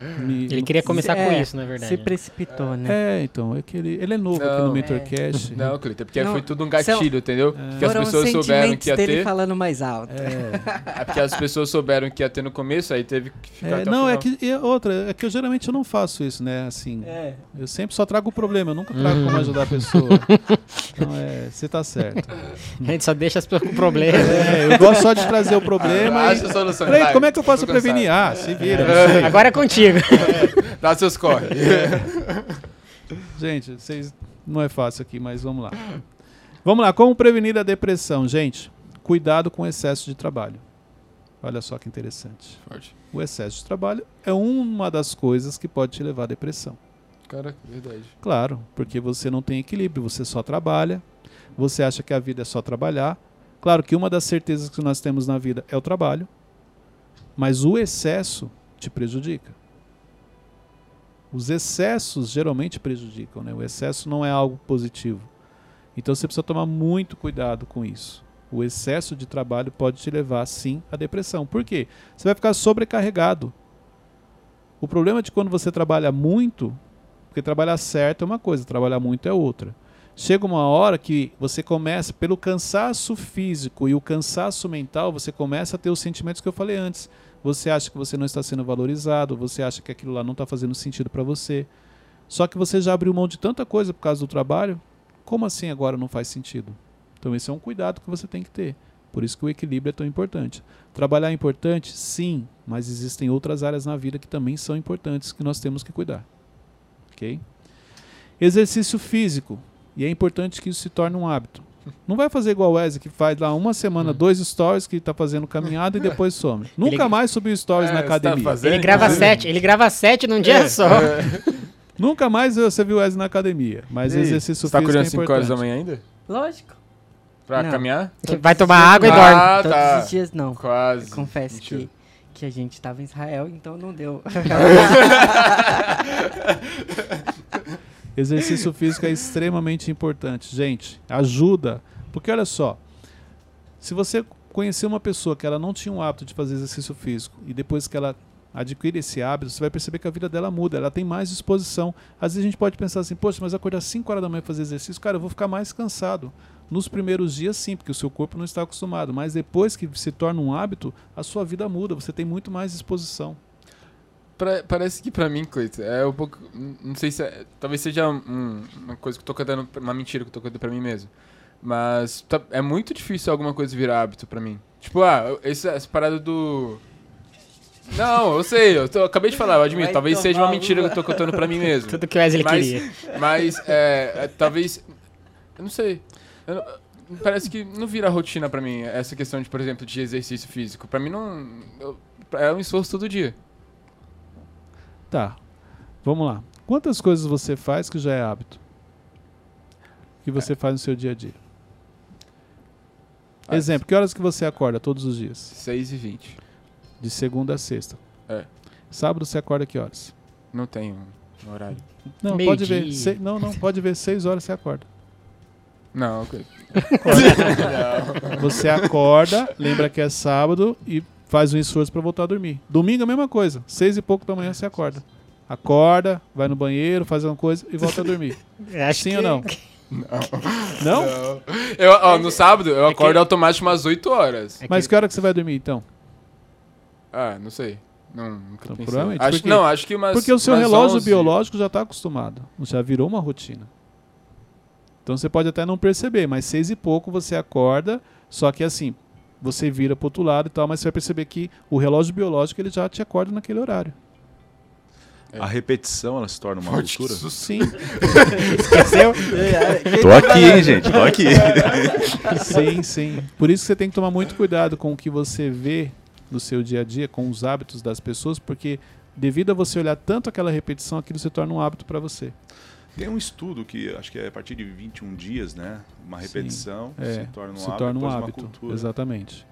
Me- Ele queria começar É, com isso, na verdade. Se precipitou, né? É, então, é que ele, ele é novo aqui Não. no MentorCast. Não, Cleiton, é porque Não, foi tudo um gatilho, entendeu? É. Porque as pessoas souberam que ia ter. falando mais alto. É, É porque as pessoas souberam que ia ter no começo, aí teve que ficar é, até não, o é que e outra, é que eu geralmente eu não faço isso, né? Assim, É. eu sempre só trago o problema, eu nunca trago como ajudar a pessoa. Então é, você tá certo. A gente só deixa as pessoas com problema. É, eu gosto só de trazer o problema. Ah, e... solução. Peraí, vai, como é que eu posso prevenir? Ah, se vira. É. Agora é contigo. Dá seus corre. Gente, vocês não é fácil aqui, mas vamos lá. Vamos lá, como prevenir a depressão, gente? Cuidado com o excesso de trabalho. Olha só que interessante. Forte. O excesso de trabalho é uma das coisas que pode te levar à depressão. Cara, verdade. Claro, porque você não tem equilíbrio, você só trabalha, você acha que a vida é só trabalhar. Claro que uma das certezas que nós temos na vida é o trabalho, mas o excesso te prejudica. Os excessos geralmente prejudicam, né? O excesso não é algo positivo. Então você precisa tomar muito cuidado com isso. O excesso de trabalho pode te levar, sim, à depressão. Por quê? Você vai ficar sobrecarregado. O problema de quando você trabalha muito, porque trabalhar certo é uma coisa, trabalhar muito é outra. Chega uma hora que você começa, pelo cansaço físico e o cansaço mental, você começa a ter os sentimentos que eu falei antes. Você acha que você não está sendo valorizado, você acha que aquilo lá não está fazendo sentido para você. Só que você já abriu mão de tanta coisa por causa do trabalho. Como assim agora não faz sentido? Então esse é um cuidado que você tem que ter. Por isso que o equilíbrio é tão importante. Trabalhar é importante? Sim, mas existem outras áreas na vida que também são importantes que nós temos que cuidar. Ok? Exercício físico. E é importante que isso se torne um hábito. Não vai fazer igual o Wesley, que faz lá uma semana, dois stories, que está fazendo caminhada e depois some. Nunca mais subiu stories É, na você tá academia. fazendo? Ele grava inclusive? sete, ele grava sete num dia É. só. Nunca mais você viu o Wesley na academia. Mas E exercício Você tá físico é acordando 5 horas da manhã ainda? Lógico. Pra Não. caminhar? Vai tomar os água e dorme. Ah, Todos tá. os dias não. Quase. Eu confesso Mentira. que, que a gente tava em Israel, então não deu. Exercício físico é extremamente importante. Gente, ajuda. Porque olha só, se você conhecer uma pessoa que ela não tinha o hábito de fazer exercício físico e depois que ela adquire esse hábito, você vai perceber que a vida dela muda, ela tem mais disposição. Às vezes a gente pode pensar assim, poxa, mas acordar 5 horas da manhã e fazer exercício, cara, eu vou ficar mais cansado. Nos primeiros dias, sim, porque o seu corpo não está acostumado, mas depois que se torna um hábito, a sua vida muda, você tem muito mais disposição. Pra- parece que pra mim, Cleiton, é um pouco. Não sei se. é- talvez seja um- uma coisa que eu tô contando. Uma mentira que eu tô contando pra mim mesmo. Mas tá- é muito difícil alguma coisa virar hábito pra mim. Tipo, ah, esse, essa parada do. Não, eu sei, eu, tô- eu acabei de falar, eu admito. Vai talvez seja uma mentira que eu tô contando pra mim mesmo. Tudo que o Wesley Mas- queria. Mas, é, é, talvez. Eu não sei. Eu não- parece que não vira rotina pra mim essa questão de, por exemplo, de exercício físico. Pra mim não. eu- é um esforço todo dia. Tá. Vamos lá. Quantas coisas você faz que já é hábito? Que você faz no seu dia a dia? Ah, Exemplo, que horas que você acorda todos os dias? 6 e 20. De segunda a sexta. É. Sábado você acorda que horas? Não tem um horário. Não, Meio pode ver. dia. se- não, não, pode ver. Seis horas você acorda. Não, ok. Você acorda, lembra que é sábado e faz um esforço para voltar a dormir. Domingo é a mesma coisa. Seis e pouco da manhã você acorda. Acorda, vai no banheiro, faz uma coisa e volta a dormir. Acho Sim que- ou não? Não? Eu, ó, no sábado eu É que- acordo automático umas 8 horas. é Mas que- que hora que você vai dormir então? Ah, não sei. Não, nunca Então, provavelmente, Acho, porque- não, acho que umas Porque o seu umas relógio 11. biológico já está acostumado. Já virou uma rotina. Então você pode até não perceber, mas seis e pouco você acorda, só que assim, você vira pro outro lado e tal, mas você vai perceber que o relógio biológico ele já te acorda naquele horário. É. A repetição ela se torna uma Forte cultura? Sim, Esqueceu? Tô aqui, hein, gente? Tô aqui. sim, sim. Por isso que você tem que tomar muito cuidado com o que você vê no seu dia a dia, com os hábitos das pessoas, porque devido a você olhar tanto aquela repetição, aquilo se torna um hábito para você. Tem um estudo que acho que é a partir de 21 dias, né? Uma Sim. repetição É, se torna um se hábito, torna um hábito. cultura. Exatamente.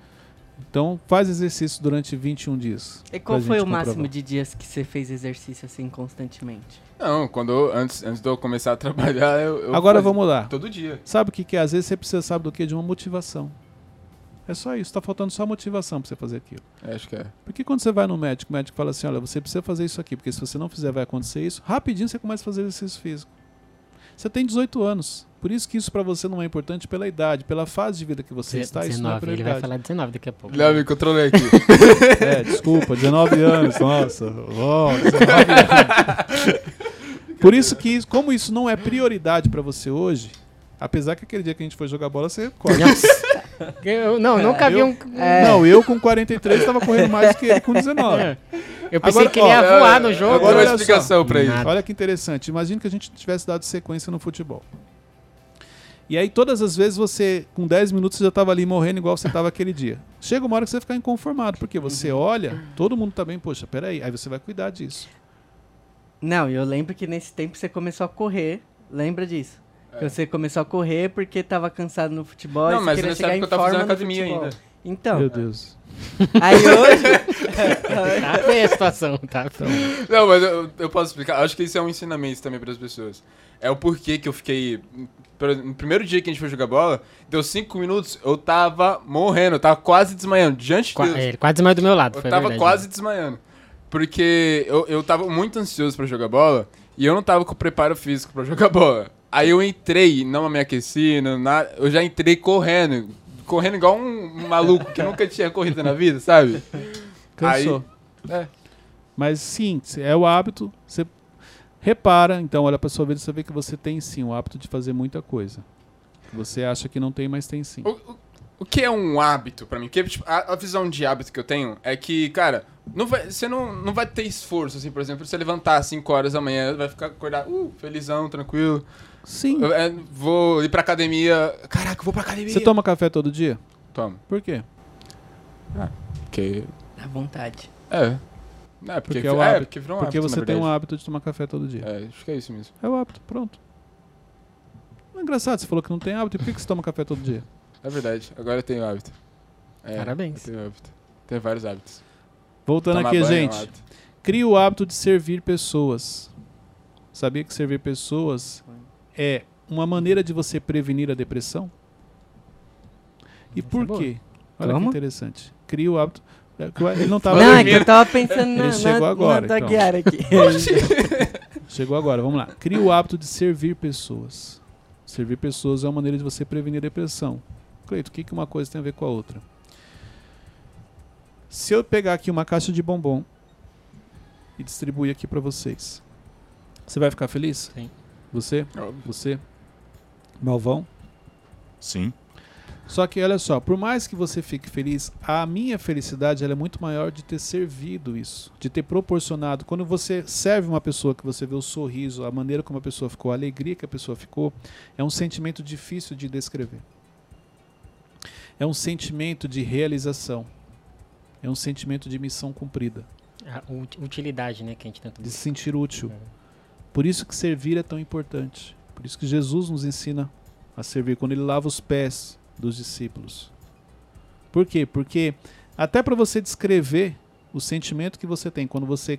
Então, faz exercício durante 21 dias. E qual foi o máximo comprovar. de dias que você fez exercício assim constantemente? Não, quando eu- antes, antes de eu começar a trabalhar, eu. eu Agora vamos lá. Todo dia. Sabe o que, que é? Às vezes você precisa, sabe do que? De uma motivação. É só isso. Tá faltando só motivação pra você fazer aquilo. É, acho que é. Porque quando você vai no médico, o médico fala assim: olha, você precisa fazer isso aqui, porque se você não fizer, vai acontecer isso. Rapidinho você começa a fazer exercício físico. Você tem 18 anos. Por isso que isso pra você não é importante pela idade, pela fase de vida que você está. Isso não é 19, ele vai falar 19 daqui a pouco. Léo, me controlei aqui. É, desculpa, 19 anos, nossa. ó, 19 anos. Por isso que, como isso não é prioridade pra você hoje, apesar que aquele dia que a gente foi jogar bola, você corre. Eu, não, nunca vi eu- um. É. Não, eu com 43 estava correndo mais do que ele com 19. Eu pensei Agora, que ele ia ó, voar é, no jogo. Agora olha uma explicação pra isso. Olha que interessante. Imagina que a gente tivesse dado sequência no futebol. E aí, todas as vezes, você, com 10 minutos, você já estava ali morrendo igual você estava aquele dia. Chega uma hora que você vai ficar inconformado, porque você olha, todo mundo tá bem, poxa, peraí, aí você vai cuidar disso. Não, eu lembro que nesse tempo você começou a correr. Lembra disso? É. Você começou a correr porque tava cansado no futebol e Não, você mas queria nessa época em eu tava forma fazendo no academia futebol. ainda. Então, Meu Deus. aí hoje... Tá feia a situação, tá? Não, mas eu, eu posso explicar. Acho que isso é um ensinamento também para as pessoas. É o porquê que eu fiquei. No primeiro dia que a gente foi jogar bola, deu cinco minutos, eu tava morrendo, eu tava quase desmaiando. Diante de Qua- Deus. Ele quase desmaiou do meu lado. Eu foi tava verdade. quase desmaiando. Porque eu, eu tava muito ansioso pra jogar bola e eu não tava com preparo físico pra jogar bola. Aí eu entrei, não me aqueci, não, nada, eu já entrei correndo. Correndo igual um maluco que nunca tinha corrido na vida, sabe? Cansou. É. Mas sim, se é o hábito. Você repara, então olha para sua vida e você vê que você tem sim o hábito de fazer muita coisa. Você acha que não tem, mas tem sim. O, o- o que é um hábito pra mim? Porque, tipo, a, a visão de hábito que eu tenho é que, cara, não vai, você não, não vai ter esforço, assim, por exemplo, você levantar às 5 horas da manhã, vai ficar acordado, uh, felizão, tranquilo. Sim. Eu, é, vou ir pra academia. Caraca, eu vou pra academia. Você toma café todo dia? Toma. Por quê? Porque. À vontade. É. É, porque, Porque é o é, hábito. porque virou um Porque hábito, você na tem um hábito de tomar café todo dia. É, acho que é isso mesmo. É o hábito, pronto. Não é engraçado, você falou que não tem hábito, e por que você toma café todo dia? É verdade. Agora eu tenho hábito. É, Parabéns. Eu tenho hábito. Tenho vários hábitos. Voltando Tomar aqui, banho é um gente. Crie o hábito de servir pessoas. Sabia que servir pessoas é uma maneira de você prevenir a depressão? E Essa por é quê? Olha Como? que interessante. Crie o hábito. é Ele não estava. Não, é que eu tava pensando na, Ele chegou na, agora, na então. Aqui. Chegou agora, vamos lá. Crie o hábito de servir pessoas. Servir pessoas é uma maneira de você prevenir a depressão. Cleito, o que, que uma coisa tem a ver com a outra? Se eu pegar aqui uma caixa de bombom e distribuir aqui para vocês, você vai ficar feliz? Sim. Você? Óbvio. Você? Malvão? Sim. Só que olha só, por mais que você fique feliz, a minha felicidade ela é muito maior de ter servido isso, de ter proporcionado. Quando você serve uma pessoa, que você vê o sorriso, a maneira como a pessoa ficou, a alegria que a pessoa ficou, é um sentimento difícil de descrever. É um sentimento de realização. É um sentimento de missão cumprida, A ut- utilidade, né, que a gente tenta de se sentir útil. É. Por isso que servir é tão importante. Por isso que Jesus nos ensina a servir quando ele lava os pés dos discípulos. Por quê? Porque até para você descrever o sentimento que você tem quando você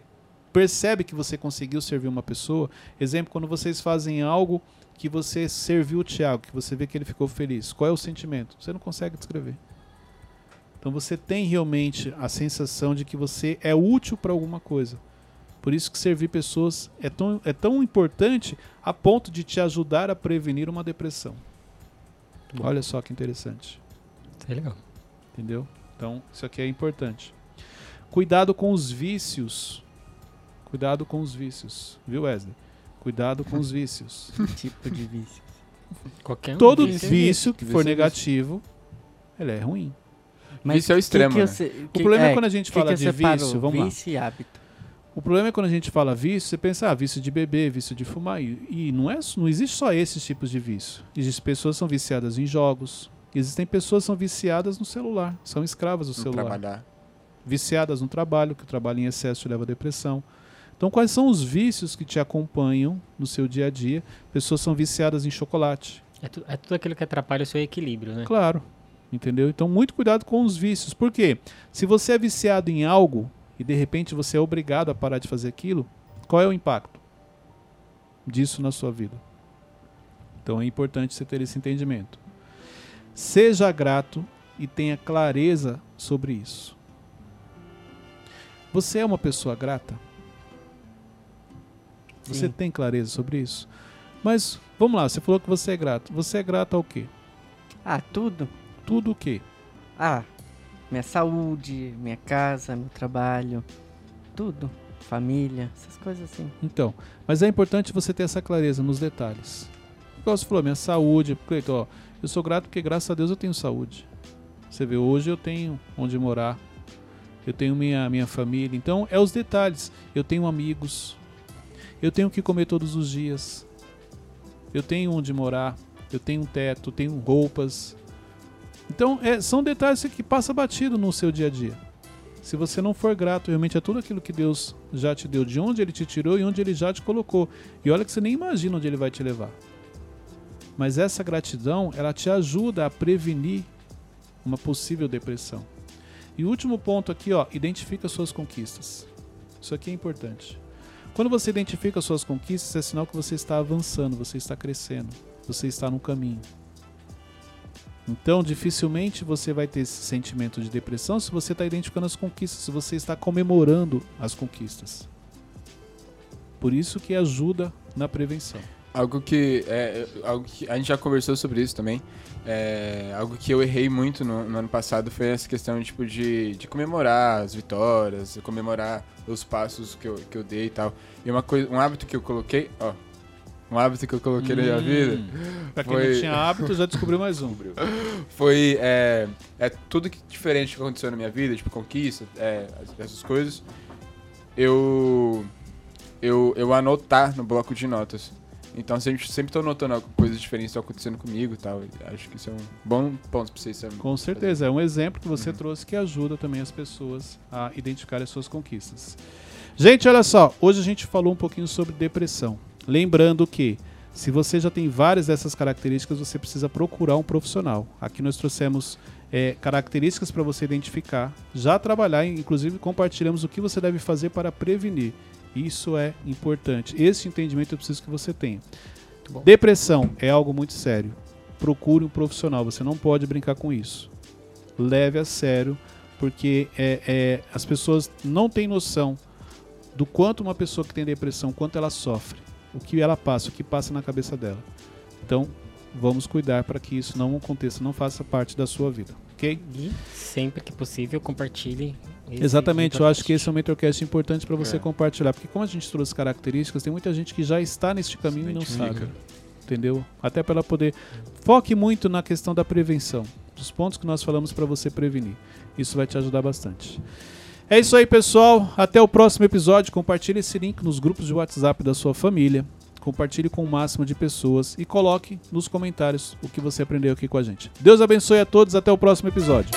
percebe que você conseguiu servir uma pessoa, exemplo, quando vocês fazem algo que você serviu o Tiago, que você vê que ele ficou feliz, qual é o sentimento? Você não consegue descrever. Então você tem realmente a sensação de que você é útil para alguma coisa. Por isso que servir pessoas é tão, é tão importante a ponto de te ajudar a prevenir uma depressão. Olha só que interessante. É legal. Entendeu? Então, isso aqui é importante. Cuidado com os vícios. Cuidado com os vícios. Viu, Wesley? Cuidado com os vícios. tipo de vício. Qualquer um Todo vício. vício que Vício for é vício. negativo, ele é ruim. Vício é o extremo, né? O problema é, quando a gente que fala que de vício, vamos lá. Vício e hábito. O problema é quando a gente fala vício, você pensa, ah, vício de beber, vício de fumar. E, e não, é, não existe só esses tipos de vício. Existem pessoas que são viciadas em jogos. Existem pessoas que são viciadas no celular, são escravas do Não celular. trabalhar. Viciadas no trabalho, que o trabalho em excesso leva à depressão. Então, quais são os vícios que te acompanham no seu dia a dia? Pessoas são viciadas em chocolate. É, tu- é tudo aquilo que atrapalha o seu equilíbrio, né? Claro. Entendeu? Então, muito cuidado com os vícios. Por quê? Se você é viciado em algo e de repente você é obrigado a parar de fazer aquilo, qual é o impacto disso na sua vida? Então, é importante você ter esse entendimento. Seja grato e tenha clareza sobre isso. Você é uma pessoa grata? Você Sim. tem clareza sobre isso? Mas vamos lá, você falou que você é grato. Você é grato ao quê? Ah, tudo? Tudo o quê? Ah, minha saúde, minha casa, meu trabalho, tudo. Família, essas coisas assim. Então, mas é importante você ter essa clareza nos detalhes. Igual você falou, minha saúde, Cleiton, ó, eu sou grato porque graças a Deus eu tenho saúde. Você vê, hoje eu tenho onde morar, eu tenho minha, minha família. Então, é os detalhes. Eu tenho amigos, eu tenho o que comer todos os dias, eu tenho onde morar, eu tenho um teto, tenho roupas. Então, é, são detalhes que passa batido no seu dia a dia. Se você não for grato realmente a tudo aquilo que Deus já te deu, de onde Ele te tirou e onde Ele já te colocou. E olha que você nem imagina onde Ele vai te levar. Mas essa gratidão, ela te ajuda a prevenir uma possível depressão. E o último ponto aqui, ó, identifica suas conquistas. Isso aqui é importante. Quando você identifica suas conquistas, é sinal que você está avançando, você está crescendo, você está no caminho. Então, dificilmente você vai ter esse sentimento de depressão se você está identificando as conquistas, se você está comemorando as conquistas. Por isso que ajuda na prevenção. Algo que, é, algo que a gente já conversou sobre isso também. É, algo que eu errei muito no, no ano passado foi essa questão tipo, de, de comemorar as vitórias, comemorar os passos que eu, que eu dei e tal. E uma coisa, um hábito que eu coloquei, ó, um hábito que eu coloquei na minha vida Para quem Foi- não tinha hábito, já descobriu mais um. foi é, é tudo que diferente que aconteceu na minha vida, tipo conquista, é, as- essas coisas. Eu eu eu anotar no bloco de notas. Então sempre sempre tô anotando algo- coisas diferentes estão acontecendo comigo e tal. Acho que isso é um bom ponto pra vocês saberem. Com certeza, é um exemplo que você trouxe que ajuda também as pessoas a identificar as suas conquistas. Gente, olha só, hoje a gente falou um pouquinho sobre depressão. Lembrando que se você já tem várias dessas características, você precisa procurar um profissional. Aqui nós trouxemos é, características para você identificar, já trabalhar, inclusive compartilhamos o que você deve fazer para prevenir. Isso é importante. Esse entendimento eu preciso que você tenha. Depressão é algo muito sério. Procure um profissional, você não pode brincar com isso. Leve a sério, porque é, é, as pessoas não têm noção do quanto uma pessoa que tem depressão, quanto ela sofre, o que ela passa, o que passa na cabeça dela. Então, vamos cuidar para que isso não aconteça, não faça parte da sua vida, ok? E sempre que possível, compartilhe. esse Exatamente, eu acho que esse é um mentorcast importante para você É. compartilhar, porque como a gente trouxe características, tem muita gente que já está neste caminho e não sabe, entendeu? Até para ela poder foque muito na questão da prevenção, dos pontos que nós falamos para você prevenir. Isso vai te ajudar bastante. É isso aí, pessoal. Até o próximo episódio. Compartilhe esse link nos grupos de WhatsApp da sua família. Compartilhe com o máximo de pessoas e coloque nos comentários o que você aprendeu aqui com a gente. Deus abençoe a todos. Até o próximo episódio.